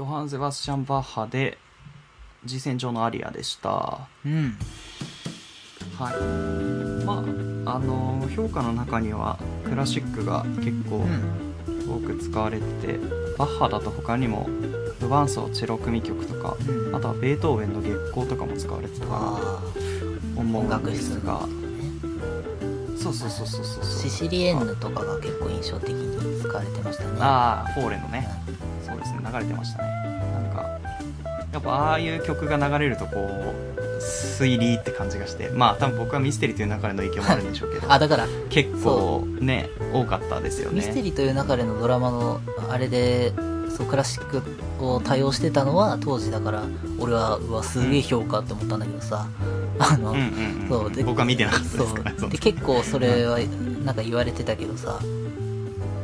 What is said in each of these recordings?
ヨハン・ゼバスチャン・バッハで、G 線上のアリアでした。うん。はい。まあ、あの、評価の中には、クラシックが結構うん。多く使われてて、バッハだと他にも、無伴奏チェロ組曲とか、うんあとはベートーベンの月光とかも使われてたかな思音うんで楽室すが、そうそうそうそうそうそう。シシリエンヌとかが結構印象的に使われてましたね。ああ、フォーレのね。ですね、流れてましたね。なんか、やっぱああいう曲が流れるとこう、推理って感じがして、まあ多分僕はミステリーという中での影響もあるんでしょうけど、あ、だから、結構ね、多かったですよね。ミステリーという中でのドラマのあれでそうクラシックを多用してたのは当時だから俺はうわすげえ評価って思ったんだけどさ、あの、うんうんうん、そうで僕は見てなかったですそから、うで結構それはなんか言われてたけどさ。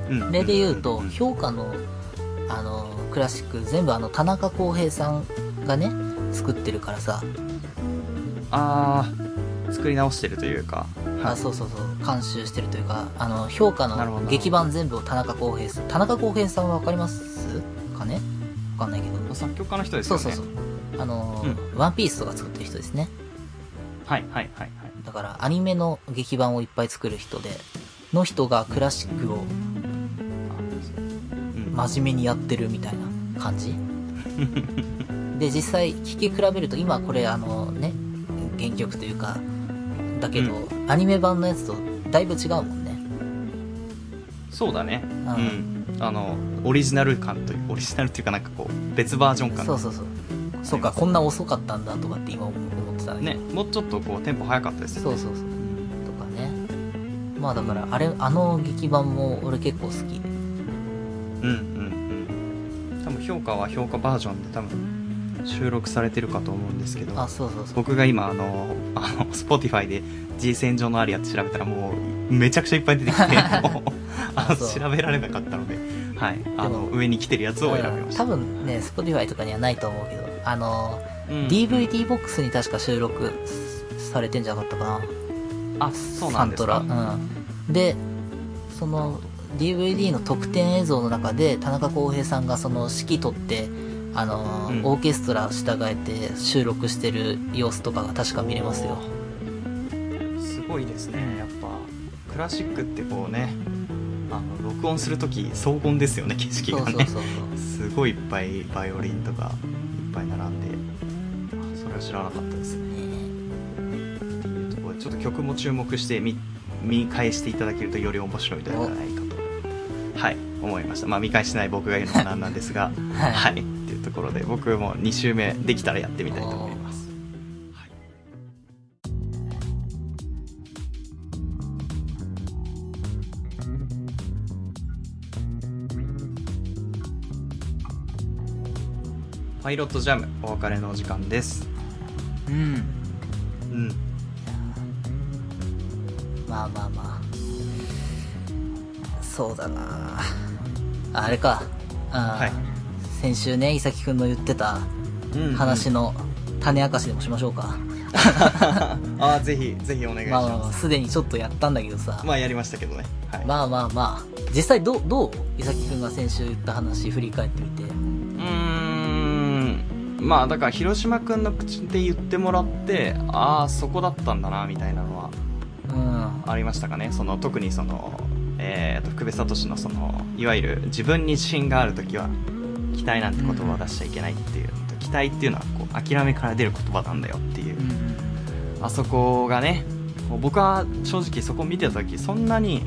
うん。それで言うとんん評価のあのクラシック全部あの田中康平さんがね作ってるからさ。ああ、作り直してるというか、はい。あそうそうそう。監修してるというかあの評価の劇版全部を田中康平さん。田中康平さんは分かりますかね？分かんないけど。作曲家の人ですよね。そうそうそう。あのーワンピースとか作ってる人ですね。はいはいはいはい。だからアニメの劇版をいっぱい作る人での人がクラシックをうん真面目にやってるみたいな感じ。で実際聴き比べると今これあのね原曲というかだけど、アニメ版のやつとだいぶ違うもんね。そうだね。ううん。ん。あの、オリジナル感という、オリジナルっていうかなんかこう、別バージョン感。そうそうそう。そうかこんな遅かったんだとかって今思ってたね、もうちょっとこう、テンポ早かったですよね。どそうそうそう。とかね。まあだからあれあの劇版も俺結構好きうんうんうん。多分評価は評価バージョンで多分収録されてるかと思うんですけど、あそうそうそう僕が今あの、あの、Spotify で G 線上のアリアって調べたらもう、めちゃくちゃいっぱい出てきて、あの、調べられなかったので、はい。あの、上に来てるやつを選びました。多分ね Spotify とかにはないと思うけどあのうん DVD ボックスに確か収録されてんじゃなかったかなあ、そうなんですか。サントラうんでその DVD の特典映像の中で田中康平さんがその指揮取ってあの、うん。オーケストラ従えて収録してる様子とかが確か見れますよ。すごいですね。やっぱクラシックってこうねあの録音する時荘厳ですよね景色がね。すごいいっぱいバイオリンとかいっぱい並んであそれは知らなかったです。ね。っていうところでちょっと曲も注目して見見返していただけるとより面白いのではないはい思いました。まあ見返してない僕が言うのもなんなんですが はい。はい。っていうところで僕も2週目できたらやってみたいと思います。はい。パイロットジャムお別れのお時間です。うん。うん。まあまあまあそうだな。ああれか。あ、はい。先週ね伊崎くんの言ってたうん話の種明かしでもしましょうか、ああぜひぜひお願いしまあまあまあすでにちょっとやったんだけどさ、まあやりましたけどね。はい、まあまあまあ。実際どうどう伊崎くんが先週言った話振り返ってみて？うーん。まあだから広島君の口で言ってもらってああそこだったんだなみたいなのはうん。ありましたかね。その特にその、えー、と福部聡のそのいわゆる自分に自信がある時は期待なんて言葉を出しちゃいけないっていうのと、期待っていうのはこう諦めから出る言葉なんだよっていう、あそこがね僕は正直そこ見てた時そんなに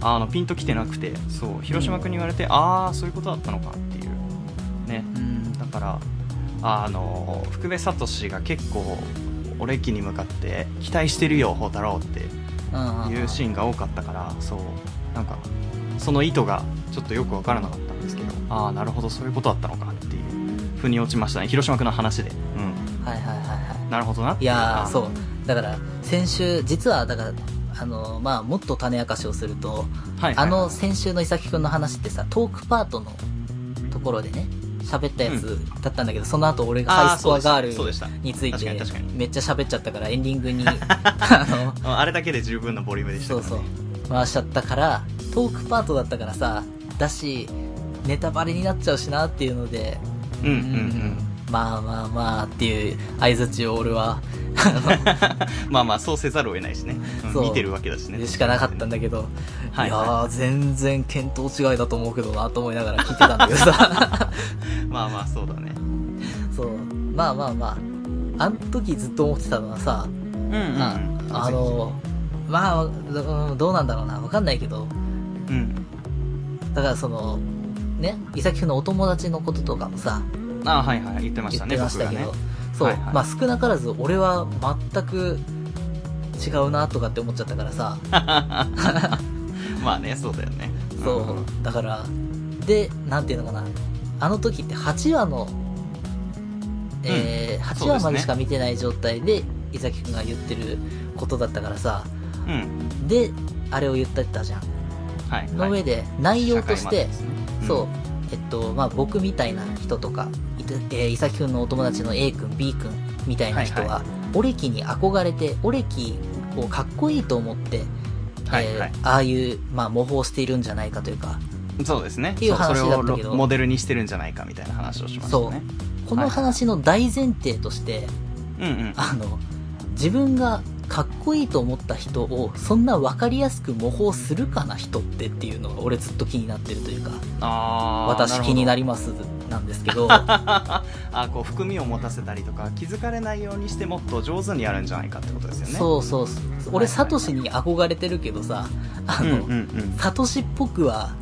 あのピンときてなくてそう広島君に言われて、ああそういうことだったのかっていう。ね。うん。だからあの福部聡が結構オレキに向かって期待してるよ宝太郎ってうんうんいうシーンが多かったからそう。なんかその意図がちょっとよく分からなかったんですけど。ああなるほど。そういうことだったのかっていう腑に落ちましたね。広島君の話で。うん。はいはいはいはい。なるほどな。いやそう。だから先週実はだからあのまあもっと種明かしをすると、はいはいあの先週の伊崎くんの話ってさトークパートのところでね喋ったやつだったんだけど、その後俺がハイスコアガールについてめっちゃ喋っちゃったからエンディングに。あのああれだけで十分なボリュームでしたそうそう。回しちゃったからトークパートだったからさだしネタバレになっちゃうしなっていうので。うんうんうんまあまあまあっていう相づちを俺は、まあまあそうせざるを得ないしね、うん見てるわけだしねでしかなかったんだけど、はいいやー、全然見当違いだと思うけどなと思いながら聞いてたんだけどさ。まあまあそうだねそう。まあまあまあ。あの時ずっと思ってたのはさ、うんうんああの、まあ、うんどうなんだろうな。わかんないけど、うんだからその、ね、伊崎くんのお友達のこととかもさ、あはいはい言ってまし言ったねてましたけど、ね。そう、はいはい。まあ少なからず俺は全く違うなとかって思っちゃったからさ、まあねそうだよね。そう、んだから、で、なんていうのかな、あの時って8話の、えー8話までしか見てない状態で、伊崎くんが言ってることだったからさ、うん。で、あれを言ってたじゃん。はいの上で、内容として、うそう、えっと、まあ、僕みたいな人とか、えー、伊崎くんのお友達の A 君、B 君みたいな人は、はいはオレキに憧れて、オレキをかっこいいと思って、はいはい。えーああいう、まあ、模倣しているんじゃないかというか、そうですね。っていう話そだったけど。それをモデルにしてるんじゃないかみたいな話をしましたねこの話の大前提として、うんうん。あの、自分がかっこいいと思った人を、そんな分かりやすく模倣するかな人ってっていうのが俺ずっと気になってるというか、私気になるりますなんですけど、あこう含みを持たせたりとか気づかれないようにしてもっと上手にやるんじゃないかってことですよね。そうそう。俺、サトシに憧れてるけどさ、あの、うんうんうん。サトシっぽくは、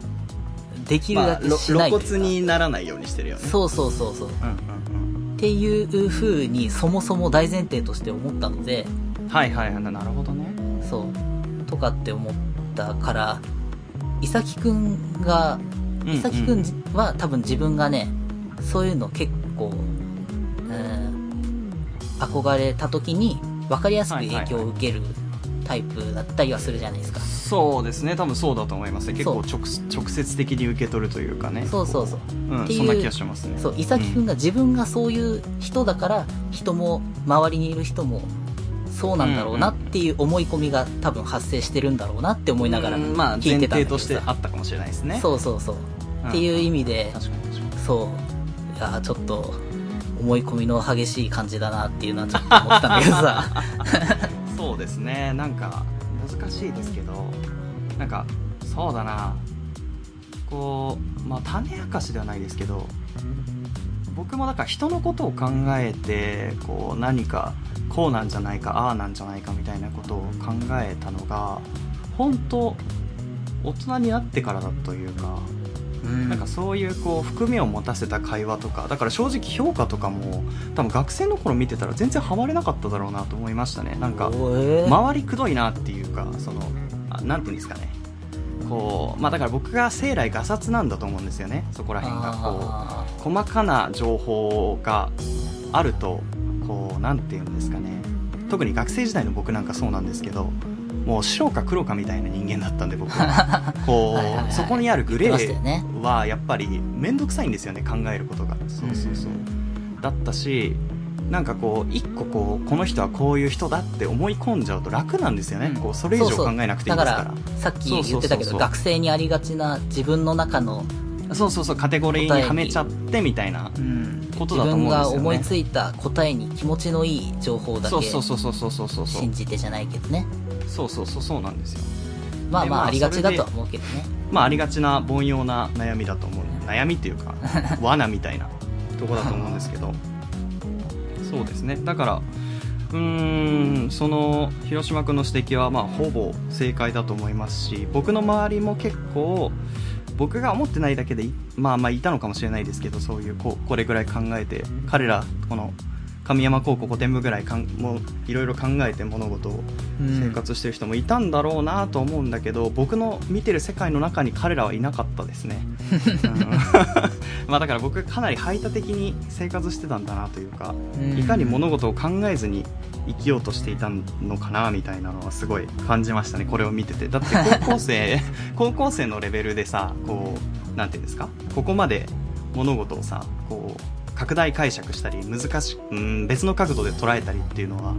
できるだけしない露というか。骨にならないようにしてるよね。そうそうそうそう。っうんうん。ていう風に、そもそも大前提として思ったので、はいはいなるほどね。そう。とかって思ったから、伊崎くんが、伊崎くんは多分自分がね、そういうの結構、うん、憧れた時に分かりやすく影響を受けるタイプだったりはするじゃないですか。そうですね。多分そうだと思いますね。結構そ直直接的に受け取るというかね。そうそうそう。っていううんそんな気がしますね。そう、伊崎くんが自分がそういう人だから、人も、周りにいる人も、そうなんだろうなっていう思い込みが多分発生してるんだろうなって思いながらうんまあ聞前いてたんだけどさ。提としてあったかもしれないですね。そうそうそう。うんっていう意味で、そう。いやーちょっと、思い込みの激しい感じだなっていうのはちょっと思ったんだけどさ。そうですねなんか難しいですけどなんかそうだなこうまあ種明かしではないですけど僕もだから人のことを考えてこう何かこうなんじゃないかああなんじゃないかみたいなことを考えたのが本当大人になってからだというかうんなんかそういうこう含みを持たせた会話とかだから正直評価とかも多分学生の頃見てたら全然ハマれなかっただろうなと思いましたね。なんか周りくどいなっていうかそのあなんていうんですかね。こうまあだから僕が生来ガサツなんだと思うんですよね。そこら辺が。こあう細かな情報があるとこうなんていうんですかね。特に学生時代の僕なんかそうなんですけどもう白か黒かみたいな人間だったんで僕は。こうそこにあるグレーはやっぱり面倒くさいんですよね考えることが。そうそうそう。だったしなんかこう一個こうこの人はこういう人だって思い込んじゃうと楽なんですよね、うん。こうそれ以上考えなくていいですから。さっき言ってたけど、学生にありがちな自分の中の、そうそうそうカテゴリーにはめちゃってみたいなことだと思うんですよね。自分が思いついた答えに気持ちのいい情報だけそうそうそうそうそうそうそう。信じてじゃないけどね。そうそうそうそうなんですよ。まあまああありがちだとは思うけどね。まあありがちな凡庸な悩みだと思う。悩みっていうか 罠みたいなとこだと思うんですけど。そうですね。だからうーんその広島君の指摘はまあほぼ正解だと思いますし僕の周りも結構僕が思ってないだけでいまあまあいたのかもしれないですけどそういうこうこれぐらい考えて彼らこの神山高校5点部ぐらいかんもういろいろ考えて物事を生活してる人もいたんだろうなと思うんだけど、僕の見てる世界の中に彼らはいなかったですね、うん。まあだから僕かなり排他的に生活してたんだなというか、うん。いかに物事を考えずに生きようとしていたのかなみたいなのはすごい感じましたねこれを見てて。だって高校生 高校生のレベルでさこうなんていうんですか？ここまで物事をさこう拡大解釈したり難しうん別の角度で捉えたりっていうのは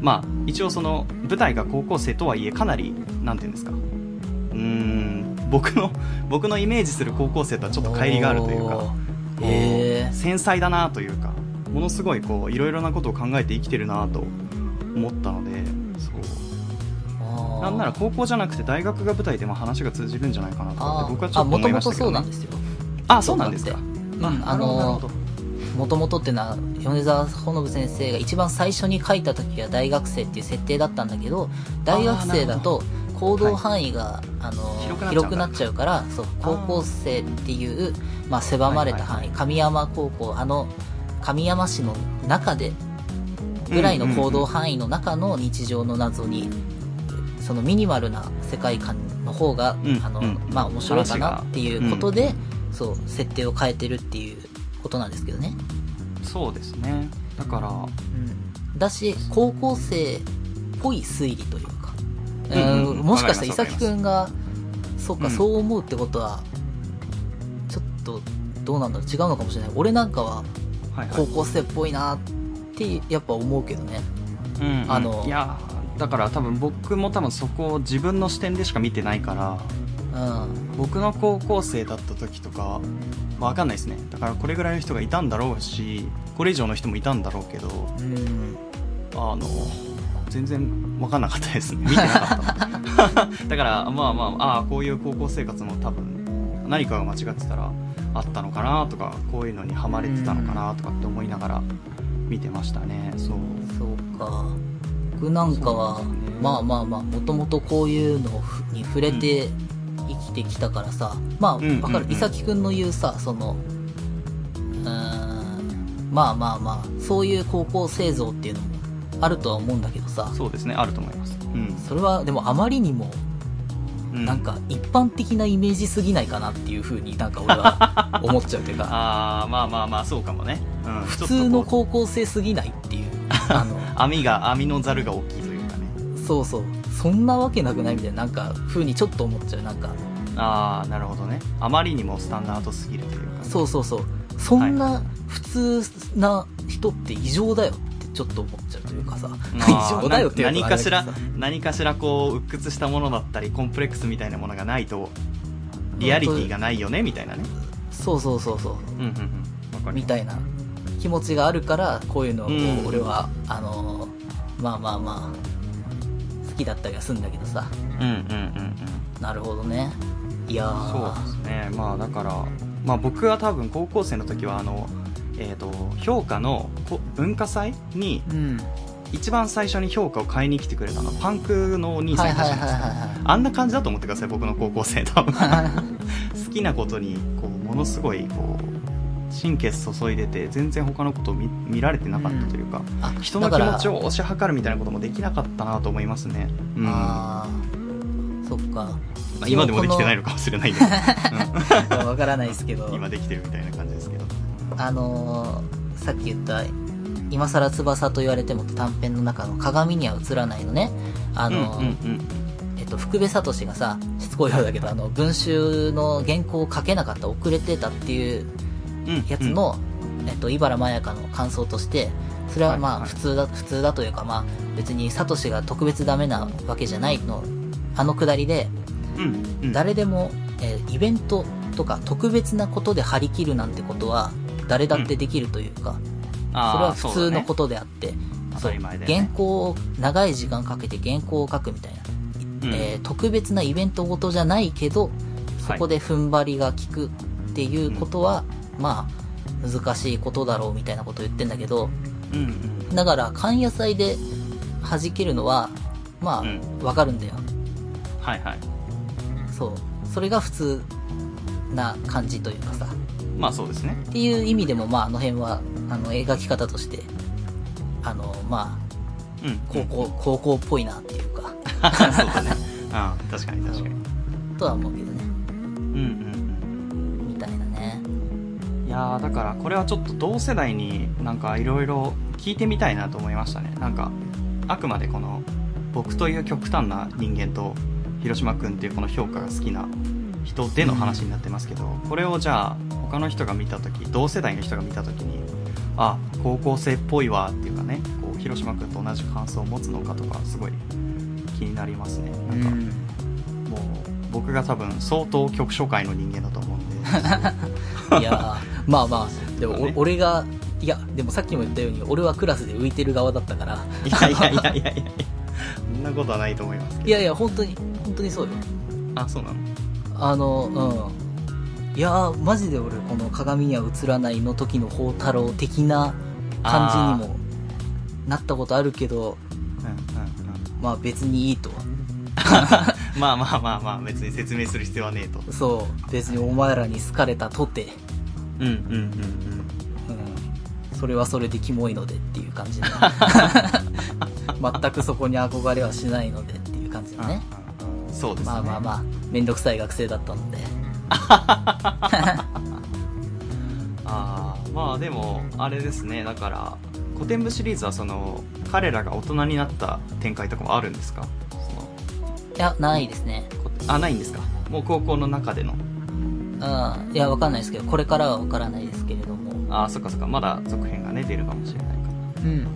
まあ一応その舞台が高校生とはいえかなりなんていうんですか。うーん僕の僕のイメージする高校生とはちょっと乖離があるというかおー。繊細だなというかものすごいこういろいろなことを考えて生きてるなと思ったのでそう。あー。なんなら高校じゃなくて大学が舞台でも話が通じるんじゃないかなとあ僕はちょっと思いましたけど、ね、そうなんですよ。あそうなんですか。うんあなるほどなるのほどもともとっていうのは米沢ほのぶ先生が一番最初に書いた時は大学生っていう設定だったんだけど大学生だと行動範囲が、あの広くなっちゃうからそう高校生っていう、まあ、狭まれた範囲、神山高校あの神山市の中でぐらいの行動範囲の中の日常の謎に、そのミニマルな世界観の方が、うんあのうん。まあ面白いかなっていうことで、そう設定を変えてるっていうことなんですけどね。そうですね。だからうん。だし高校生っぽい推理というか、うんうん。もしかしたら伊崎くんがそうか、うん。そう思うってことはちょっとどうなんだろう。違うのかもしれない。俺なんかははいはい。高校生っぽいなってやっぱ思うけどね。うんうん。あのいやだから多分僕も多分そこを自分の視点でしか見てないからうん。僕の高校生だった時とかわかんないですね。だからこれぐらいの人がいたんだろうしこれ以上の人もいたんだろうけどうん。あの全然わかんなかったですね。見てなかった だからまあまあああこういう高校生活も多分何かが間違ってたらあったのかなとかこういうのにハマれてたのかなとかって思いながら見てましたね。そう。そうか。僕なんかは、ね。まあまあまあもともとこういうのに触れて生きてきたからさ、まあうんうんわかる？うん伊崎くんの言うさそのうーんまあまあまあそういう高校生像っていうのもあるとは思うんだけどさ。そうですねあると思います。うん、それはでもあまりにもうなんか一般的なイメージすぎないかなっていうふうになんか俺は思っちゃうというか。ああまあまあまあそうかもね、うん、普通の高校生すぎないっていうあのう 網が網のザルが大きいというかね。そうそう。そんなわけなくないみたいななんか風にちょっと思っちゃう。なんかああなるほどね。あまりにもスタンダードすぎるというかそうそうそう。そんな普通な人って異常だよってちょっと思っちゃうというかさ。異常だよっていうな何かしら何かしらこう鬱屈したものだったりコンプレックスみたいなものがないとリアリティがないよねみたいなね。そうそうそうそう。うんうんうんみたいな気持ちがあるからこういうのをうん。俺は、あのーまあまあまあ好きだったりはするんだけどさ。うんうんうんうん。なるほどねいやー。そうですね。まあだからまあ僕は多分高校生の時はあのえー、と評価のこ文化祭にうん。一番最初に評価を買いに来てくれたのパンクのお兄さんいたはいはいはいじゃない。ですあんな感じだと思ってください僕の高校生多分いはい好きなことにこうものすごいこう神経注いでて全然他のことを見見られてなかったというか、あ人の気持ちを推し量るみたいなこともできなかったなと思いますね、うん。まああそっかあ、今でもできてないのかもしれないけど、わからないですけど。うん今できてるみたいな感じですけど。あのーさっき言った今更翼と言われても短編の中の鏡には映らないのね。あのーうんうんえっと、福部聡がさ、しつこいようだけど、あの、文集の原稿を書けなかった、遅れてたっていううんうん。やつの、えっと、茨まやかの感想として、それはまあ、はい。はい普通だ、普通だというかまあ、別に聡が特別ダメなわけじゃないの、あのくだりで、うんうん。誰でも、えーイベントとか特別なことで張り切るなんてことは、誰だってできるというか、あーそれは普通のことであって、だね当そうね、原稿を長い時間かけて原稿を書くみたいな、うん。えー特別なイベントごとじゃないけどそこで踏ん張りが効くっていうことは、まあ難しいことだろうみたいなことを言ってんだけどうんうん。だから缶野菜で弾けるのはまうん。あわかるんだよ、はいはいそう。それが普通な感じというかさ。まあそうですね。っていう意味でもまああの辺はあの描き方としてあのまあうん高校、高校っぽいなっていうか。そうだね。確かに確かに。とは思うけどね。うんうんみたいなね。うんいやーだからこれはちょっと同世代になんかいろいろ聞いてみたいなと思いましたね。なんかあくまでこの僕という極端な人間と広島君っていうこの評価が好きな人での話になってますけど、これをじゃあ他の人が見た時同世代の人が見た時にあ高校生っぽいわっていうかねこう広島君と同じ感想を持つのかとかすごい気になりますね。なんか、もう僕が多分相当局所界の人間だと思うんで。いやーまあまあでも、おね。俺が、いや、でもさっきも言ったように、俺はクラスで浮いてる側だったから、いやいやいやいやいやいやそんなことはないと思いますけどいやいや、本当に、本当にそうよ。あそうなの？あの、うん。いやー、マジで俺、この鏡には映らないの時の宝太郎的な感じにもなったことあるけど、うんうんうんまあ別にいいと。まあまあまあまあ別に説明する必要はねえとそう、別にお前らに好かれたとて、うんうんうんうんうん。それはそれでキモいのでっていう感じで。全くそこに憧れはしないのでっていう感じのね。うんうんそうですねまあまあまあ、めんどくさい学生だったので。あーまあでもあれですねだから古典部シリーズはその彼らが大人になった展開とかもあるんですか？いや、ないですね。こあないんですか？もう高校の中でのうん。いや、わかんないですけど、これからはわからないですけれども。ああそっかそっかまだ続編がね出るかもしれないかうん。ら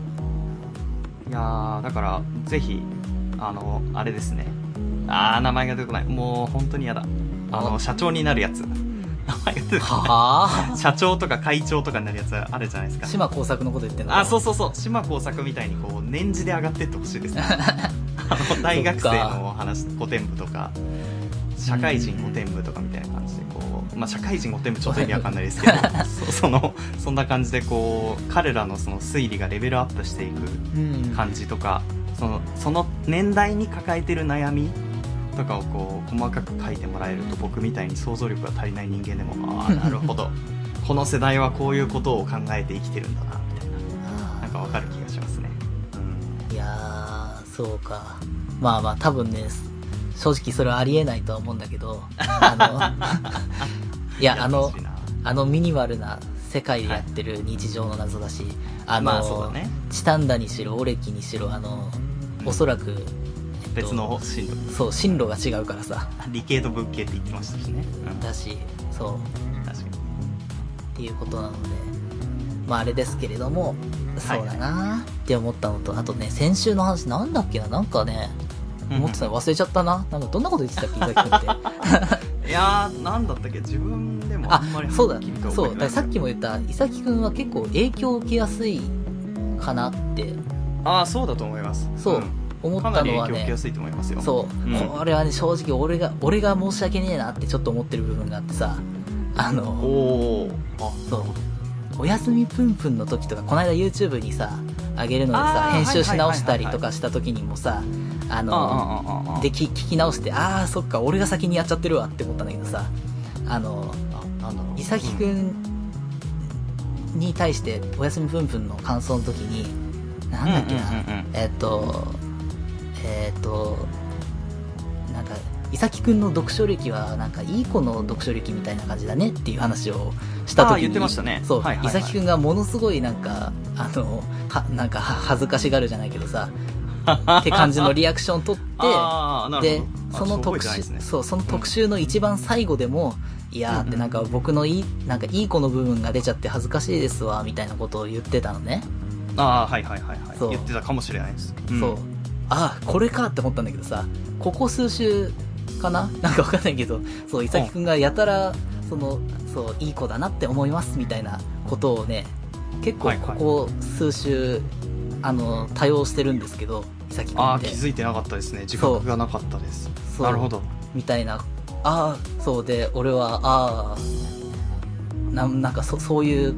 いやーだからぜひあのあれですねああ名前が出てこない。もう本当に嫌だ。あのあ。社長になるやつ。名前が出てこはあ？な い社長とか会長とかになるやつあるじゃないですか。島工作のこと言ってんのあそうそうそう。島耕作みたいにこう年次で上がってってほしいですね。あの大学生の話古典部とか。社会人古典部とかみたいな感じでこう、まあ、社会人古典部ちょっと意味わかんないですけど そそのそんな感じでこう彼らのその推理がレベルアップしていくうん。感じとかそのその年代に抱えてる悩みとかをこう細かく書いてもらえると僕みたいに想像力が足りない人間でもああなるほどこの世代はこういうことを考えて生きてるんだなみたいななんかわかる気がしますね。うんいやー、そうか。まあまあ、多分ね、正直それはありえないとは思うんだけど、あの、いや、あのあのミニマルな世界でやってる日常の謎だし、あの、まあね。チタンダにしろ、オレキにしろ、あの、おそらく、えっと別の進路。そう、進路が違うからさ、理系と文系って言ってましたしね。うん、だし、そう、確かに。っていうことなので、まああれですけれども、そうだな。って思ったのと、あとね、先週の話なんだっけな、なんかね、思ってたの。忘れちゃったな。なんかどんなこと言ってたっけ、伊崎君って。いやー、なんだったっけ？自分でもああんまり、そうだ。そう、ださっきも言った、伊崎君は結構影響を受けやすいかなって。ああ、そうだと思います。そうん思ったのはね。そう、うん。これはね、正直俺が、俺が申し訳ねえなってちょっと思ってる部分があってさ、あおの、おあ、そう、おやすみぷんぷんの時とか、この間 YouTube にさ、あげるのでさ、編集し直したりとかした時にもさ、ああの、で、き聞き直して、ああ、そっか、俺が先にやっちゃってるわって思ったんだけどさ、あの、あ、なんだろう。伊崎くんに対して、おやすみぷんぷんの感想の時に、なんだっけな、えっと、えっと、なんか、伊崎くんの読書歴は、なんか、いい子の読書歴みたいな感じだねっていう話をした時に。言ってましたねそう、はいはいはい伊崎くんがものすごいなんか、あの、は、なんか、は恥ずかしがるじゃないけどさ、って感じのリアクションを取って、でその特集、ねそう、その特集の一番最後でも、いやーってなんか僕のいい、なんかいい子の部分が出ちゃって恥ずかしいですわ、みたいなことを言ってたのね。ああ、はいはいはいはい。言ってたかもしれないです。んそう。ああ、これかって思ったんだけどさ、ここ数週かな？なんかわかんないけど、そう、伊崎くんがやたら、その、そう、いい子だなって思いますみたいなことをね、結構はいはいここ数週、あの、多用してるんですけど、伊崎くんああ、って。気づいてなかったですね。自覚がなかったです。なるほど。みたいな、ああ、そうで、俺は、ああ、ななんかそそういう、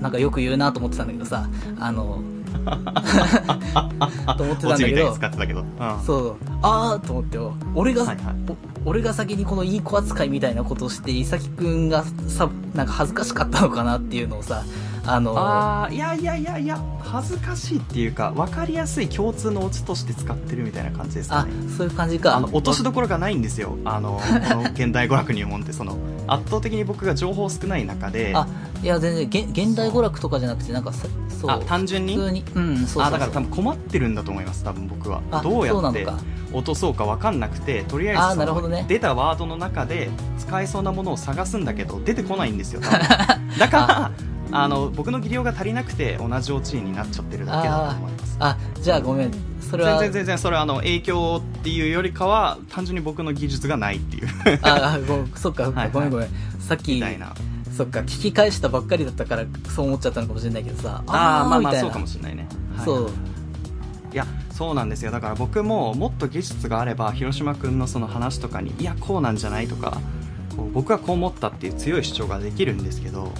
なんかよく言うなと思ってたんだけどさ、あの、と思ってたんだけど使、ってたけど。うん。そう、ああと思ってよ、俺が、はいはいお俺が先にこのいい子扱いみたいなことをして、伊崎くんがさ、なんか恥ずかしかったのかなっていうのをさ、あの、ああ、いやいやいやいや、恥ずかしいっていうか、分かりやすい共通のオチとして使ってるみたいな感じですかあね。そういう感じか。あの落としどころがないんですよあのこの現代娯楽入門ってその圧倒的に僕が情報少ない中であ、いや、全然、現現代娯楽とかじゃなくて、なんかさ、そう。あ単純に？普通に、うん、そう。あだから多分困ってるんだと思います多分僕はあどうやって落とそうか分かんなくてとりあえずあそのなるほどね出たワードの中で使えそうなものを探すんだけど出てこないんですよ だからあの僕の技量が足りなくて同じオチになっちゃってるだけだと思います。あ、じゃあごめん。それは、全然全然それはあの影響っていうよりかは単純に僕の技術がないっていう。ああごそっかそっか、はいはい。ごめんごめん。さっきみたいな。そっか、聞き返したばっかりだったから、そう思っちゃったのかもしれないけどさ。ああまあまあそうかもしれないね、はいそう。いやそうなんですよ。だから僕ももっと技術があれば広島君のその話とかにいやこうなんじゃないとか僕はこう思ったっていう強い主張ができるんですけど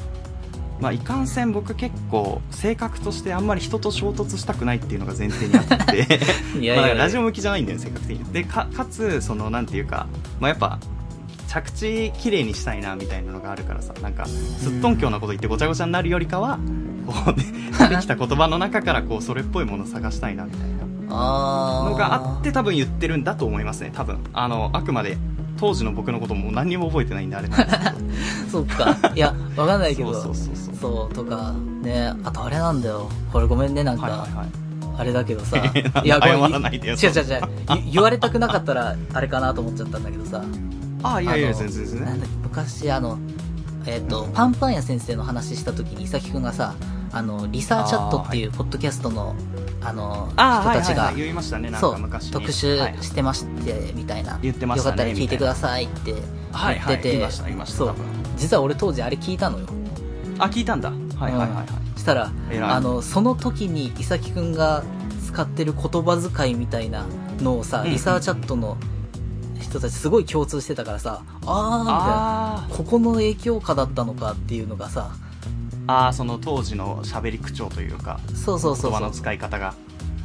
まあいかんせん僕結構性格としてあんまり人と衝突したくないっていうのが前提にあって。まラジオ向きじゃないんだよね性格的に。でかかつそのなんていうかまあやっぱ着地綺麗にしたいなみたいなのがあるからさ。なんかすっとんきょうなこと言ってごちゃごちゃになるよりかはこう、ね、出てきた言葉の中からこうそれっぽいものを探したいなみたいな。のがあって多分言ってるんだと思いますね多分。あのあくまで当時の僕のことも何にも覚えてないんであれなんですけ そっか。いや、わかんないけど。どそうそうそうそうそう、とか、ね、あとあれなんだよ。これごめんね、なんか、はいはいはいあれだけどさ。なんでごめん謝らないでよ違う違う違う。言言われたくなかったら、あれかなと思っちゃったんだけどさ。あいやいや全然全然なんだっけ昔、あの、えっ、と、パンパン屋先生の話した時に、伊崎くんがさ、あの、リサーチャットっていうポッドキャストの、あの、あ人たちがはいはい。はい、言いましたねなんそうか昔に特集はい。してまして、みたいな。言ってましたねよかったら聞いてくださいって言ってて。実は俺当時あれ聞いたのよ。あ聞いたんだ。はいはいはいはい、したら、あの、その時に伊崎くんが使ってる言葉遣いみたいなのをさ、うん。リサーチャットの人たちすごい共通してたからさ、あーみたいな。ここの影響下だったのかっていうのがさ、あーその当時の喋り口調というかそうそうそう。言葉の使い方が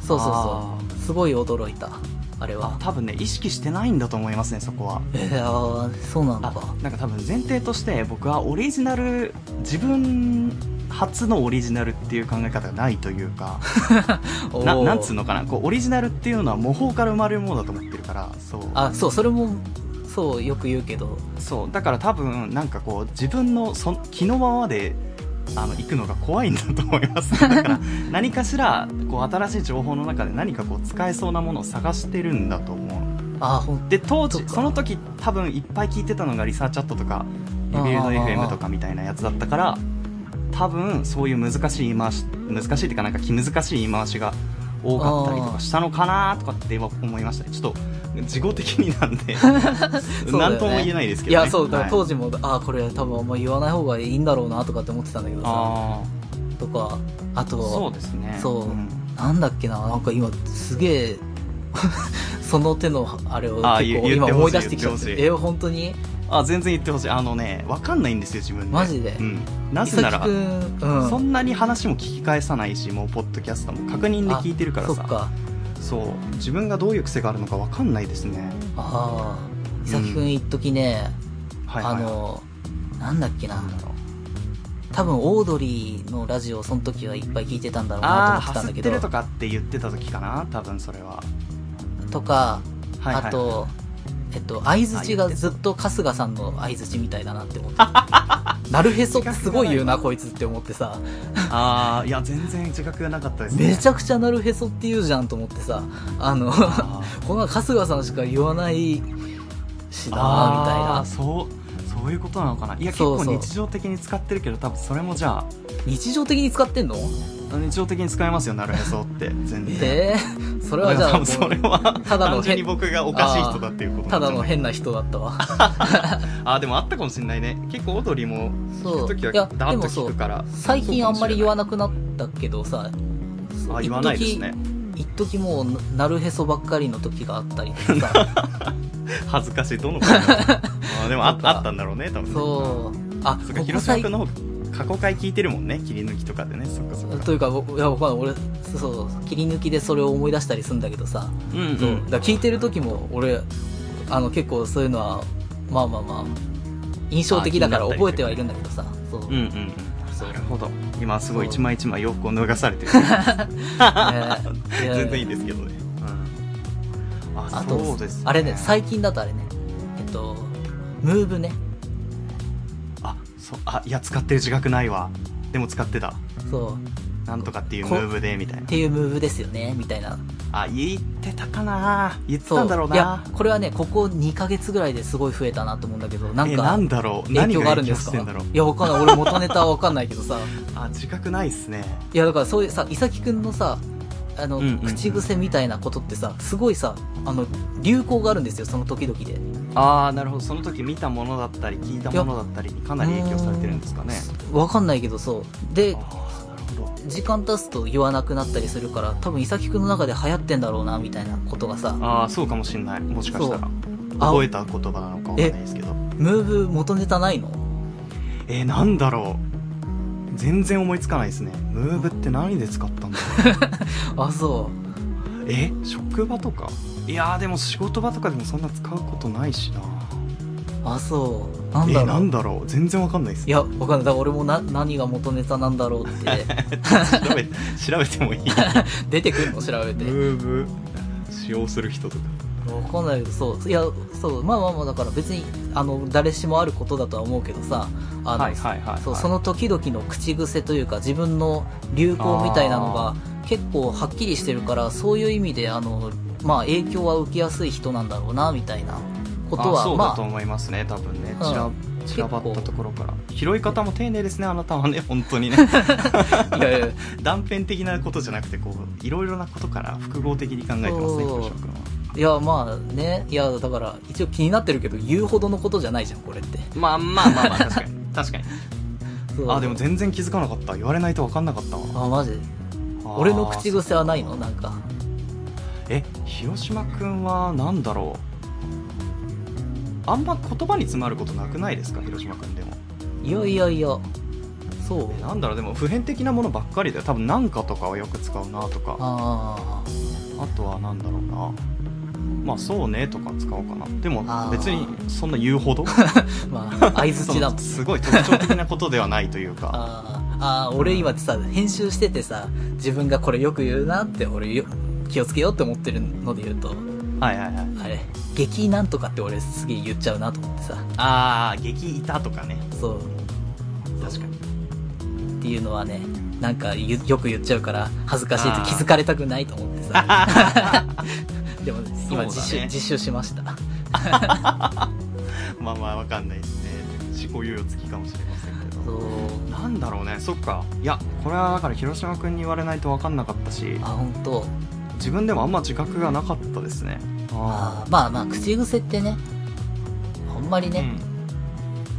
そうそうあそう。すごい驚いた。あれあは。多分ね意識してないんだと思いますねそこはえー、あーそうなのあか。なんか多分前提として僕はオリジナル自分初のオリジナルっていう考え方がないというか ななんつうのかなこうオリジナルっていうのは模倣から生まれるものだと思ってるからそうあ、そう、それも、そう、よく言うけど、そうだから多分なんかこう自分のそ気のままであの行くのが怖いんだと思います。だから何かしらこう新しい情報の中で何かこう使えそうなものを探してるんだと思う。あ、ほんで当時その時多分いっぱい聞いてたのがリサーチャットとかリビルド FM とかみたいなやつだったから多分そういう難しい言い回し難しいっていうかなんか気難しい言い回しが多かったりとかしたのかなとかって今思いましたね。ちょっと事後的になんでそうだよね何とも言えないですけど、ね、いや、そう、だはい。当時も、あ、これ多分あんま言わない方がいいんだろうなとかって思ってたんだけどさ、あとか、ああと、そうですね。そう、ん。なんだっけな、なんか今、すげえ、その手のあれをあ結構言今思い出してきちゃっ。て。え、本当に？あ全然言ってほしい。あのね分かんないんですよ自分で。マジで？うん、なぜならうん。そんなに話も聞き返さないしもうポッドキャストも。確認で聞いてるからさ。そっか。そう。自分がどういう癖があるのか分かんないですね。ああ。伊崎くん一時ね、はいはいはい。あの、なんだっけななん、だろう。多分オードリーのラジオその時はいっぱい聞いてたんだろうなとああ思ってたんだけど。ハスってるとかって言ってた時かな多分それは。とか、はいはい。あとえっと相づちがずっと春日さんの相づちみたいだなって思って。なるへそってすごい言うなこいつって思ってさ。ああいや全然自覚がなかったですね。めちゃくちゃなるへそって言うじゃんと思ってさ。あのあ こんな春日さんしか言わないしなーみたいな。そうそういうことなのかな。いや結構日常的に使ってるけど多分それもじゃあ。日常的に使ってんの？日常的に使えますよなるへそって。全然。えー、それはじゃあそれはただの単純に僕がおかしい人だっていうことただの変変な人だったわ。あーでもあったかもしれないね。結構踊りもそう。聞く時はダーッと聞くから。最近あんまり言わななくなったけどさあ言わないですね。一時もうななるへそばっかりの時があったりとかさ。恥ずかしい。どの回だろう あーでもあったんだろうね多分そう。あそっか広島君の方過去回聞いてるもんね切り抜きとかでね。そっかそっか。というか僕いや僕は俺そうそう切り抜きでそれを思い出したりするんだけどさ、うんうん。だ聞いてる時も俺あの結構そういうのはまあまあまあ印象的だから覚えてはいるんだけどさ。そう、うんうんうん。なるほど。今すごい一枚一枚洋服を脱がされてる。全然いいですけどね、うん、ああとそうです、ね、あれね最近だとあれね。えっとムーブね。あそうあいや使ってる自覚ないわ。でも使ってた。そう。なんとかっていうムーブでみたいな。っていうムーブですよねみたいな。あ言ってたかな。言ってそたんだろういやなこれはねここ2ヶ月ぐらいですごい増えたなと思うんだけどなんかえなんだろう。影響があるん何ですか？いやわかんない。俺元ネタはわかんないけどさ。あ自覚ないっすね。いやだからそういうさ伊崎くんのさあの、うんうんうん。口癖みたいなことってさ、すごいさ、あの、流行があるんですよ、その時々で。ああなるほど。その時見たものだったり聞いたものだったりにかなり影響されてるんですかね。わかんないけど、そう。で時間経つと言わなくなったりするから、多分、伊崎くんの中で流行ってんだろうな、みたいなことがさ、ああそうかもしんない。もしかしたら。あ覚えた言葉なのかわかんないですけど。ムーブ元ネタないの？えー、なんだろう全然思いつかないですね。ムーブって何で使ったんだろう。あ、そえ職場とか？いやーでも仕事場とかでもそんな使うことないしな。う。あ、そう。なんえだろう。なんだろう。全然わかんないですいや、わかんない。だから俺もな、何が元ネタなんだろうって、調べ調べてもいい？出てくるの？調べて。ムーブ。使用する人とかわかんないけど、そう。いや、そう。まあまあまあ、だから別に、あの、誰しもあることだとは思うけどさ、あの、はいはいはいはい。そう、その時々の口癖というか、自分の流行みたいなのが結構はっきりしてるから、そういう意味で、あの、まあ影響は受けやすい人なんだろうな、みたいなことは、あそうまあ、だと思いますね多分ね。うん。散ら散らばったところから。拾い方も丁寧ですねあなたはね 本当にね。いやいや、断片的なことじゃなくてこういろいろなことから複合的に考えてますね広島君はいや、まあね、いや、だから、一応気になってるけど、言うほどのことじゃないじゃん、これって。まあまあまあまあ確かに。確かに。あでも全然気づかなかった。言われないと分かんなかった。わあ、マジ？俺の口癖はないの？なんか。え広島君は何だろう？あんま言葉に詰まることなくないですか？広島君でも。いやいやいや、そう。え。なんだろう？でも普遍的なものばっかりで多分なんかとかはよく使うなとか。ああとはなんだろうなまあそうねとか使おうかな。でも別にそんな言うほど？あ、まあ、相づちだもん。すごい特徴的なことではないというか。あーあー、俺今さ、編集しててさ、自分がこれよく言うなって、俺よ気をつけようって思ってるので言うと、はいはいはい。あれ、激なんとかって俺すげえ言っちゃうなと思ってさ、ああ激いたとかね。そう。確かに。っていうのはね、なんかゆよく言っちゃうから、恥ずかしいって気づかれたくないと思ってさ。でも、今そうだね。実習、実習しました。まあまあわかんないですね。自己猶予付きかもしれませんけそどう。なんだろうね。そっか。いやこれはだから広島君に言われないと分かんなかったし。あ、本当。自分でもあんま自覚がなかったですね。あー。まあまあ、口癖ってね、あんまりね、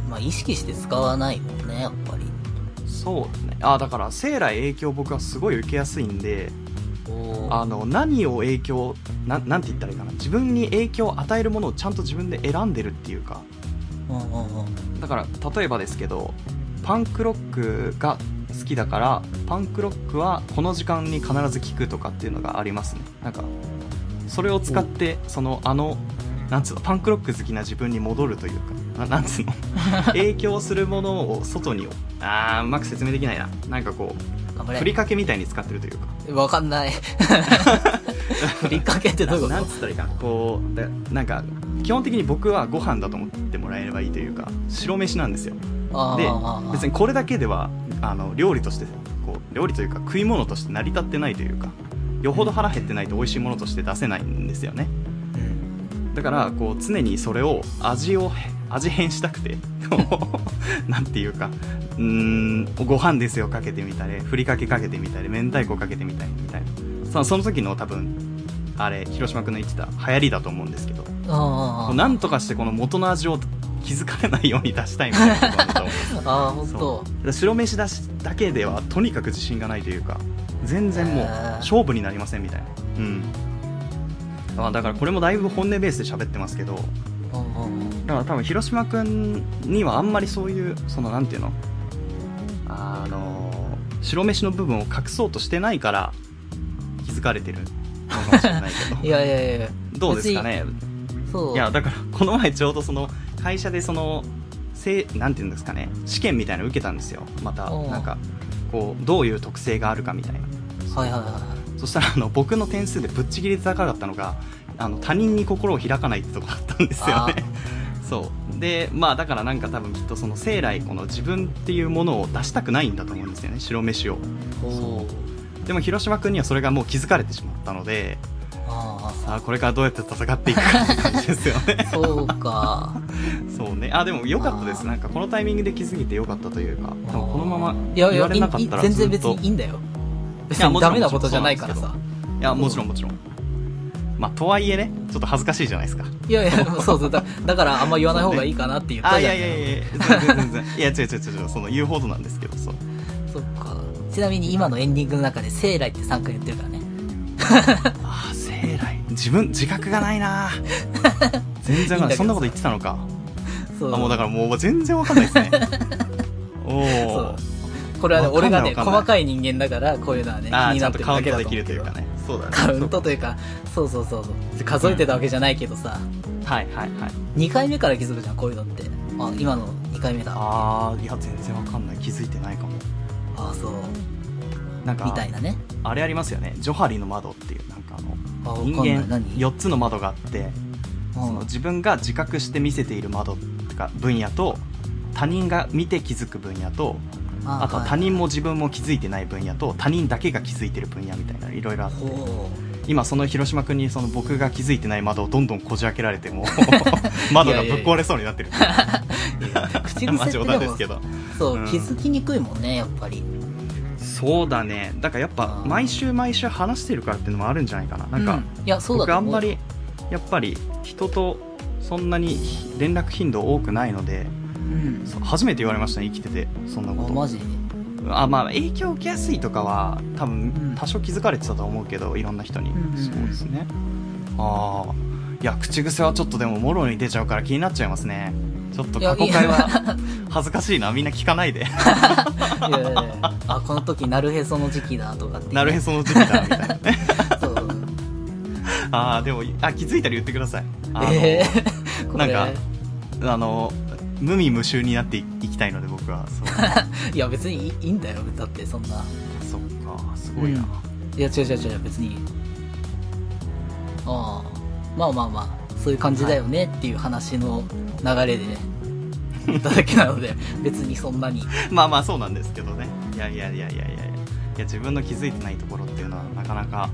まあ意識して使わないもんね、やっぱり。うん、そうね。あだから生来影響僕はすごい受けやすいんでおあの何を影響ななんて言ったらいいかな。自分に影響を与えるものをちゃんと自分で選んでるっていうか。だから例えばですけどパンクロックが好きだからパンクロックはこの時間に必ず聴くとかっていうのがありますね。なんかそれを使ってそのあのなんつうのパンクロック好きな自分に戻るというか。ななんつうの？影響するものを外にあーうまく説明できないな。なんかこう頑張ふりかけみたいに使ってるというか。れ。わかんない。ふりかけってどういうこなとんつったらいいかな。こうだなんか基本的に僕はご飯だと思ってもらえればいいというか白飯なんですよ。で別にこれだけではあの料理としてこう料理というか食い物として成り立ってないというかよほど腹減ってないと美味しいものとして出せないんですよね。うん。だからこう常にそれを味を味変したくて なんていうかうーんご飯ですよかけてみたりふりかけかけてみたり明太子かけてみたりみたいな。そのその時の多分あれ広島君の言ってた流行りだと思うんですけど。なんとかしてこの元の味を気づかれないように出したいみたいなことなんだと思う あー、ほんそと。う白飯だしだけではとにかく自信がないというか全然もう勝負になりませんみたいな。うん。あだからこれもだいぶ本音ベースで喋ってますけど。だから多分広島君にはあんまりそういうそのなんていうの？あの白飯の部分を隠そうとしてないから気づかれてるのかもしれないけ いやいやいや。どどうですかね？そう。いやだからこの前ちょうどその会社でそのせいなんていうんですかね？試験みたいなの受けたんですよ。またなんかこうどういう特性があるかみたいな。はいはいはそしたらあの僕の点数でぶっちぎりで高かったのがあの他人に心を開かないってとこだったんですよねそう。でまあだからなんか多分きっとその生来この自分っていうものを出したくないんだと思うんですよね白飯を。でも広島君にはそれがもう気づかれてしまったのであさあこれからどうやって戦っていくかって感じですよね。あ、そうか。そうね。あ、でも良かったです。なんかこのタイミングで気づいて良かったというか、多分このまま言われなかったらいい全然別にいいんだよ。別にダメなことじゃないからさ。いやもちろんもちろんまあとはいえねちょっと恥ずかしいじゃないですか。いやいや、そうそう。だ。だからあんま言わない方がいいかなって言ったじゃん。やいやいやいや全然全然。いや違う違う違うその言うほどなんですけどそう。そっか。ちなみに今のエンディングの中で、生来って3回言ってるからね。ああ生来自分自覚がないな。全然わかんない。そんなこと言ってたのか。そう。あもうだからもう全然わかんないですね。おそおう。これはね、俺がね、細かい人間だから、こういうのはね、気になってるちゃんとカウントできだけだと思うけどるというかね。そうだね。カウントというか、そうそうそうそう。数えてたわけじゃないけどさ、はいはいはい2回目から気づくじゃん、こういうのって。あ、今の2回目だ。あああいや全然わかんない気づいてないかもあ、そう。なんかみたいなね。あれありますよねジョハリの窓っていうなんかあの人。間何？4つの窓があってうんその自分が自覚して見せている窓とか分野と他人が見て気づく分野とあとは他人も自分も気づいてない分野と他人だけが気づいてる分野みたいないろいろあってほ今その広島君にその僕が気づいてない窓をどんどんこじ開けられても 窓がぶっ壊れそうになってる口癖ってでも談ですけど。そう、うん。気づきにくいもんね、やっぱり。そうだね。だからやっぱ毎週毎週話してるからっていうのもあるんじゃないかな。なんか、うん。いや、そうだ。僕あんまりやっぱり人とそんなに連絡頻度多くないのでうん。初めて言われましたね生きてて。そんなあ、こと。マジ？あまあ影響受けやすいとかは多うん分多少気づかれてたと思うけどいろんな人に、うんうんうん。そうですね。ああいや口癖はちょっとでももろに出ちゃうから気になっちゃいますね。ちょっと過去回は恥ずかしいな。みんな聞かないで。いやいやいや。あ、この時、なるへその時期だとかって、なるへその時期だみたいなね。ああでもあ気づいたら言ってください。あの、ええこれなんかあの無味無臭になっていきたいので僕はそう いや、別にいいんだよ。だって、そんな。そっかすごいな、いや、違う違う違う、別に。ああ。まあまあまあ、そういう感じだよねっていう話の流れで、言っただけなので、別にそんなに。まあまあそうなんですけどねいやいやいやいやいやいや自分の気づいてないところっていうのはなかなか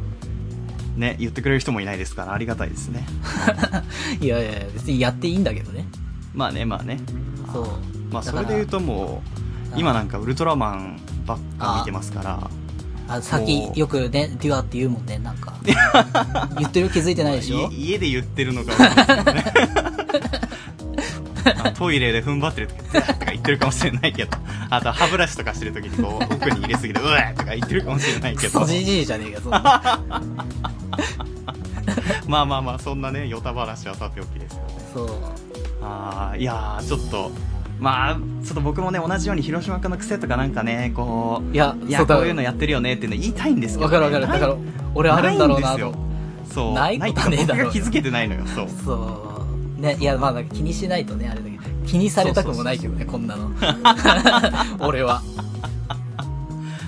ね言ってくれる人もいないですからありがたいですね いやいやいや、別にやっていいんだけどね。まあねまあねそう。まあそれで言うともう今なんかウルトラマンばっか見てますからあ、さっきよくね、デュアって言うもんね、なんか。言ってる気づいてないでしょ？家家で言ってるのか トイレで踏ん張ってる時とか言ってるかもしれないけどあと歯ブラシとかしてる時にこう奥に入れすぎてうわーとか言ってるかもしれないけどじじいじゃねえか、そんな。まあまあまあそんなねヨタ話はさておきですよねそう。ああいやーちょっとまあちょっと僕もね同じように広島君の癖とかなんかねこういや、いやそうだこういうのやってるよねっていうの言いたいんですけど、ね、わかるわかる。だから俺あるんだろうな。そうないことはねえだろ気づけてないのよそうそう。ね、いや、まあ、気にしないとね、あれだけど。気にされたくもないけどね、こんなの。俺は。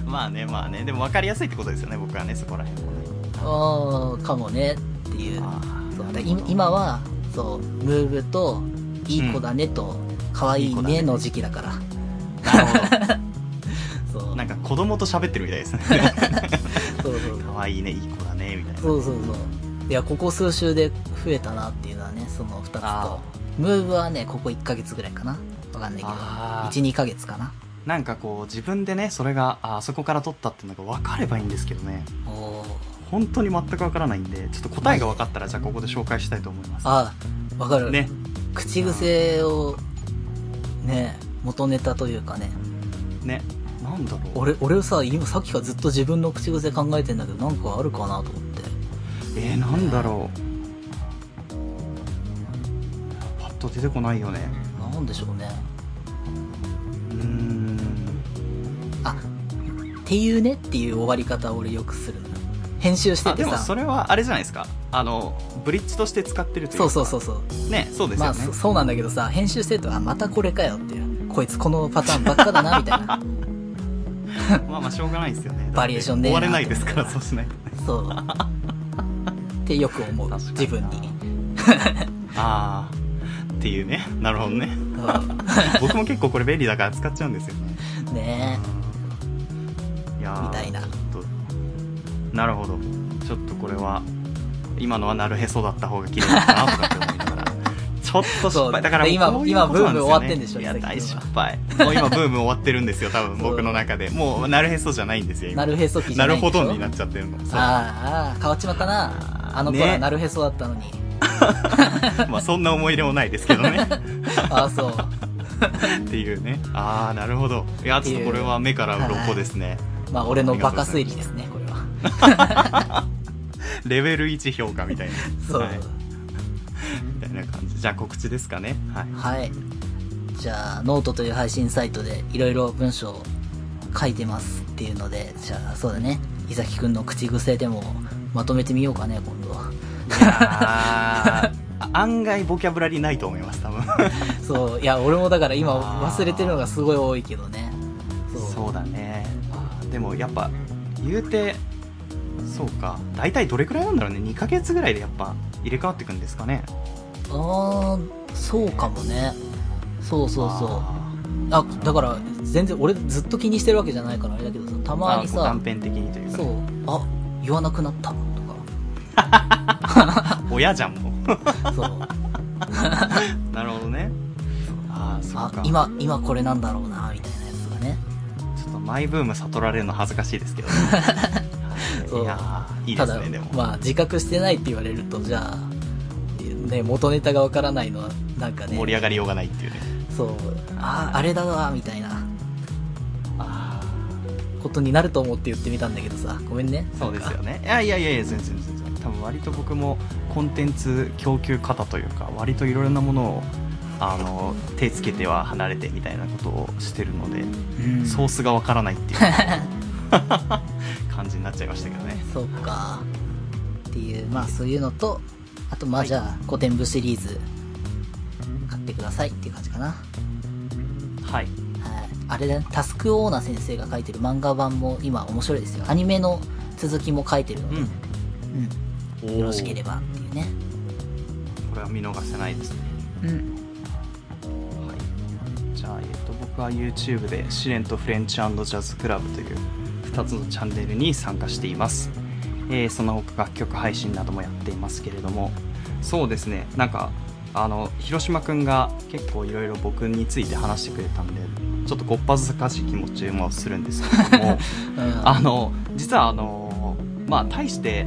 まあねまあねでも分かりやすいってことですよね僕はねそこら辺もねああ、かもね、っていう。あそう今は、そう、ムーブと、いい子だねと、可愛いねねの時期だから。なるほそう。どなんか子供と喋ってるみたいですね そうそう可愛いねいい子だねみたいなそうそうそう。いや、ここ数週で増えたなっていうのはね、その二つあと。ムーブはね、ここ1ヶ月ぐらいかな。わかんないけど。あー1、2ヶ月かな。なんかこう自分でねそれがああそこから取ったっていうのが分かればいいんですけどねおー本当に全く分からないんでちょっと答えが分かったらじゃあここで紹介したいと思いますああ、わかる。ね口癖を、ね、元ネタというかね。ねなんだろう俺、俺さ、今さっきからずっと自分の口癖考えてんだけど、なんかあるかなと思って。えー、なんだろうパッと出てこないよねなんでしょうね。うーんあ、っていうねっていう終わり方を俺よくする。編集してあでもてさ。それはあれじゃないですかあのブリッジとして使ってるというそうかそうそうそう。ねそうですまあ、よね、そそうなんだけどさ、編集してると、あ、またこれかよっていう。こいつこのパターンばっかだな、みたいな。まあまあしょうがないですよね。バリエーションね終われないですからそうしないとね。そう。ってよく思う。自分に。ああっていうね。なるほどね。う。僕も結構これ便利だから使っちゃうんですよね。んねいやーみたいな。なるほど。ちょっとこれは今のはなるへそだった方が綺麗だなとかって思いながらちょっと失そう敗。だから今こういうねブーム終わってんでしょいや、大失敗。もう今ブーム終わってるんですよ、多分僕の中で。もう、なるへそじゃないんですよ、今。なるへそ期じなるほどになっちゃってるの。ああ変わっちまったなあの頃はねなるへそだったのに、まあそんな思い出もないですけどね。ああそうっていうね。ああ、なるほど。いや、ちょっとこれは目から鱗ですね。まあ俺のバカ推理ですねこれは レベル1評価みたいな。そうはいみたいな感じ。じゃあ告知ですかね。はい。はい。じゃあ、ノートという配信サイトでいろいろ文章を書いてますっていうので、じゃあ、そうだね。伊崎くんの口癖でもまとめてみようかね、今度は。案外ボキャブラリーないと思います、多分。そう、いや、俺もだから今忘れてるのがすごい多いけどね。そう。だね。でもやっぱ、言うて、そうか。大体どれくらいなんだろうね。2ヶ月ぐらいでやっぱ入れ替わっていくんですかね。あー、そうかもね。そうそうそう。ああ、だから、全然俺ずっと気にしてるわけじゃないからあれだけどさ、たーまにさ断、片的にというかね、そう、あ、言わなくなったと 親じゃん、もう。か、そう。なるほどね。ああ、今、今これなんだろうな、みたいなやつがね。ちょっとマイブーム悟られるの恥ずかしいですけどね。そういやーいいですね、でも。まあ、自覚してないって言われると、じゃあ、ね、元ネタがわからないのは、なんかね、盛り上がりようがないっていうね。そう、ああ、あれだわ、みたいなあことになると思って言ってみたんだけどさ、ごめんね。あ、そうですよね。いやいやいやいや、全然全然。多分割と僕もコンテンツ供給方というか、割といろいろなものを、あの、手つけては離れてみたいなことをしてるので、うんソースがわからないっていう 感じになっちゃいましたけどね。そうか。っていう、まあそういうのと、あとまあはいじゃあ、古典部シリーズ、買ってくださいっていう感じかな。はい。はい。あれだね、タスクオーナ先生が書いてる漫画版も今面白いですよ。アニメの続きも書いてるので、うん。うん。よろしければっていうね。これは見逃せないですね。うん。はい。じゃあ、えっと、僕は YouTube で試練とフレンチジャズクラブという2つのチャンネルに参加しています。えーその他楽曲配信などもやっていますけれども、そうですね、なんか、あの、広島くんが結構いろいろ僕について話してくれたんで、ちょっとごっぱずかしい気持ちもするんですけれども、うん。あの、実はあの、まあ、大して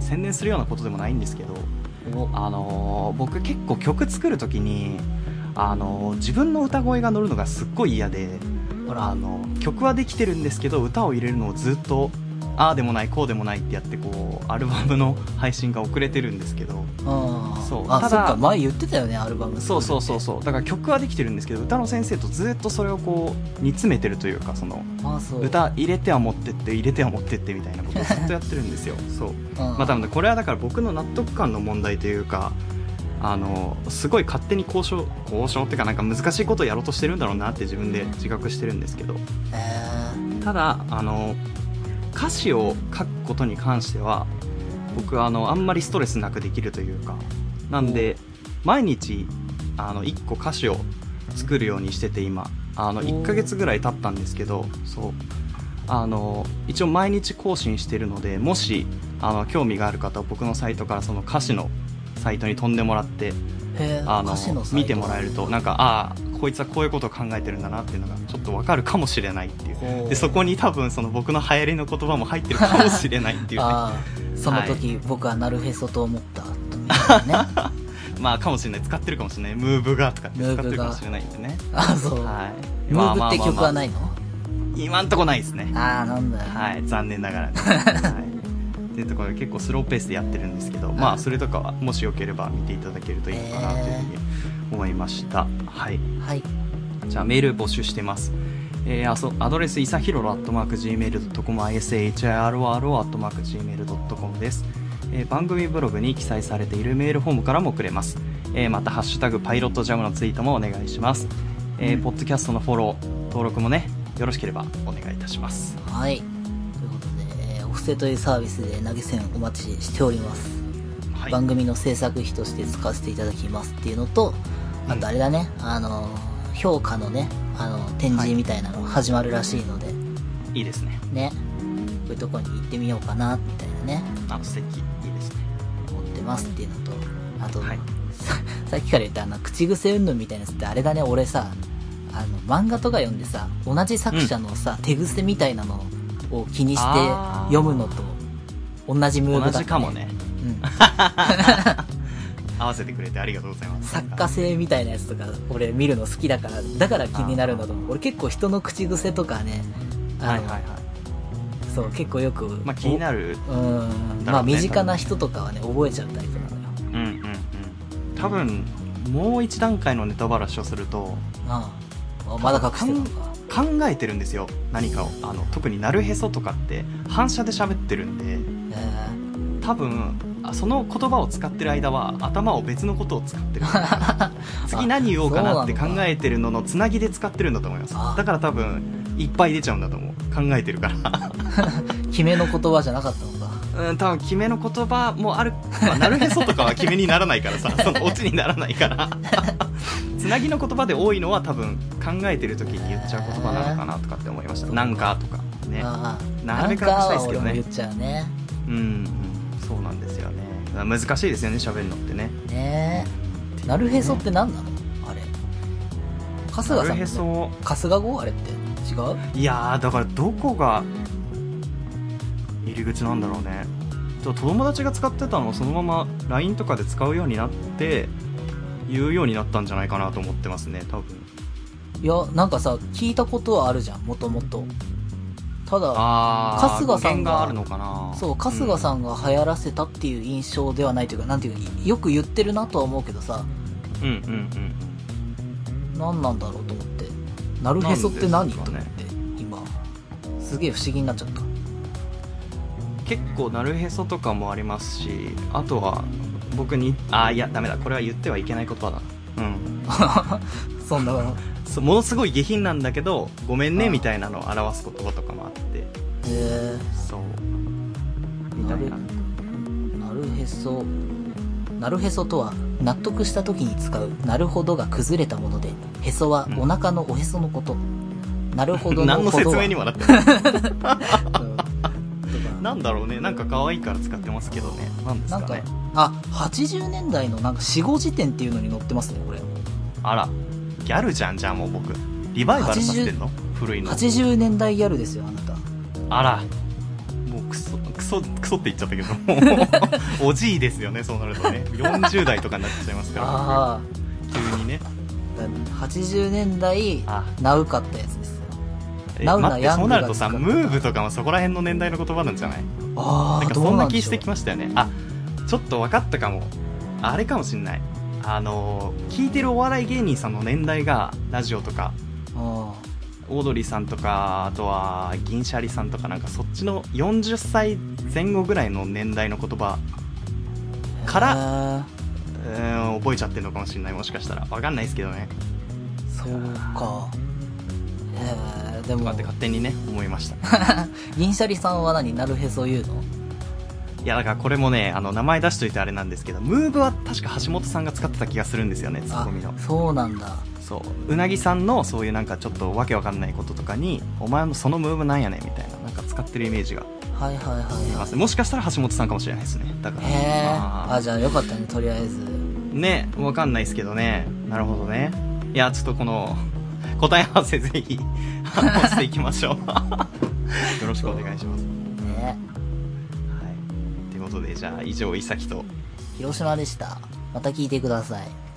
宣伝するようなことでもないんですけど、おあのー僕結構曲作る時に、あのー自分の歌声が乗るのがすっごい嫌でほらあの曲はできてるんですけど歌を入れるのをずっとああでもないこうでもないってやってこうアルバムの配信が遅れてるんですけど。あそう。あ、ただ前言ってたよね、アルバム。そうそうそうそう。だから曲はできてるんですけど歌の先生とずっとそれをこう煮詰めてるというかその。歌入れては持ってって入れては持ってってみたいなことをずっとやってるんですよ。そう。うん、まあこれはだから僕の納得感の問題というかあのすごい勝手に交渉交渉っていうかなんか難しいことをやろうとしてるんだろうなって自分で自覚してるんですけど。えただあの歌詞を書くことに関しては僕はあのあんまりストレスなくできるというか。なんで毎日あの1個歌詞を作るようにしてて今。あのおー。1ヶ月ぐらい経ったんですけどそう。あの一応毎日更新してるのでもしあの興味がある方は僕のサイトからその歌詞のサイトに飛んでもらってあの見てもらえるとなんかああこいつはこういうことを考えてるんだなっていうのがちょっとわかるかもしれないっていう。でそこに多分その僕の流行りの言葉も入ってるかもしれないっていうね。その時、僕はなるへそと思った。とね。まあかもしれない。使ってるかもしれない。ムーブがとかって使ってるかもしれないんでね。あそう。はい。ムーブって曲はないいの、今んとこないですね。ああ、なんだよ。はい。残念ながらね、はいっていうところで結構スローペースでやってるんですけどまあそれとかはもしよければ見ていただけるといいのかなというふうに思いましたはいはい。じゃあメール募集してます。えーあそアドレス、いさひろろ、アットマーク、gmail.com、ishiroro、アットマーク、gmail.com です。えー番組ブログに記載されているメールフォームからも送れます。えーまた、ハッシュタグ、パイロットジャムのツイートもお願いします。えーうんポッドキャストのフォロー、登録もね、よろしければお願いいたします。はい。というこというサービスで投げ銭お待ちしております。はい。番組の制作費として使わせていただきますっていうのと、あとあれだね、あの、評価のね、あの、展示みたいなの始まるらしいので、いいですね。ね、こういうとこに行ってみようかな、みたいなね、あ、素敵。いいですね。思ってますっていうのと、あと、はいささっきから言ったあの、口癖云々みたいなやつってあれだね、俺さ、あの、漫画とか読んでさ、同じ作者のさ、手癖みたいなのを気にして読むのと同じムーブだ同った、じかもね。うん。合わせてくれてありがとうございます。作家性みたいなやつとか俺見るの好きだからだから気になるんだと思う俺結構人の口癖とかねはいはいはい。そう結構よくまあ気になる。おうん、ねまあ身近な人とかはね覚えちゃうタイプなのようんうんうん。多分、もう一段階のネタばらしをすると、ああまだ隠してるのか考えてるんですよ。何かを。あの、特になるへそとかって、反射で喋ってるんで、え多分、あその言葉を使ってる間は頭を別のことを使ってる。次何言おうかなって考えてるののつなぎで使ってるんだと思います。あ。だから多分いっぱい出ちゃうんだと思う。考えてるから。ー 決めの言葉じゃなかったのか。うん多分決めの言葉もある、まあ、なるへそとかは決めにならないからさ。そのオチにならないから つなぎの言葉で多いのは多分考えてる時に言っちゃう言葉なのかなとかって思いました。なんかとか。ね。なるべくなくしたいですけどね。言っちゃうね。うん、うん、そうなんですよね。難しいですよね喋るのってね。ね。えなるへそって何なの？あれ。春日さんへそ。春日語あれって違う？いやーだからどこが入り口なんだろうね。友達が使ってたのをそのまま LINE とかで使うようになって言うようになったんじゃないかなと思ってますね多分。いやなんかさ聞いたことはあるじゃんもともと。ただ春日さんががあるのかな。そう春日さんんが流行らせたっていう印象ではないというかなんていうかよく言ってるなとは思うけどさ。うんうんうん何なんだろうと思って。なるへそって何、ねと思って今。すげえ不思議になっちゃった。結構なるへそとかもありますしあとは僕に？ああいやダメだ。これは言ってはいけない言葉だうん。そんなそうものすごい下品なんだけどごめんねみたいなのを表す言葉とかもあって。へえそう。みたいななるへそ。なるへそとは納得した時に使うなるほどが崩れたものでへそはお腹のおへそのこと、なるほどの何のほどは。説明にもなってない なんだろうね。なんか可愛いから使ってますけどね。なんですかかねあ80年代のなんか死後辞典っていうのに載ってますねこれ。あら。ギャルじゃんじゃあもう僕。リバイバルさせてんの？古いの。80年代ギャルですよあなた。あら。もうクソクソクソって言っちゃったけど。も うおじいですよねそうなるとね。40代とかになっちゃいますから。ああ急にね。80年代あナウかったやつですえナウな待ってヤングがそうなるとさムーブとかもそこら辺の年代の言葉なんじゃない？ああなんかどうんな気してきましたよね。あちょっと分かったかも。あれかもしんない。あの聞いてるお笑い芸人さんの年代がラジオとかあオードリーさんとかあとは銀シャリさんとかなんかそっちの40歳前後ぐらいの年代の言葉あからへうーん覚えちゃってるのかもしれない。もしかしたら。分かんないですけどね。ーそうか。へえでも。とかって勝手にね思いました。銀シャリさんは何なるへそ言うの？いやだからこれもねあの名前出しといてあれなんですけどムーブは確か橋本さんが使ってた気がするんですよねツッあコミの。そうなんだ。そう。うなぎさんのそういうなんかちょっとわけわかんないこととかにお前のそのムーブなんやねんみたいななんか使ってるイメージが。はいはいはいはますねもしかしたら橋本さんかもしれないですね。だから。いへえまあ。あじゃあよかったねとりあえず。ねわかんないですけどね。なるほどね。いやちょっとこの答え合わせぜひしていきましょう。よろしくお願いします。ね。はい。ということでじゃあ以上いさきと。広島でした。また聞いてください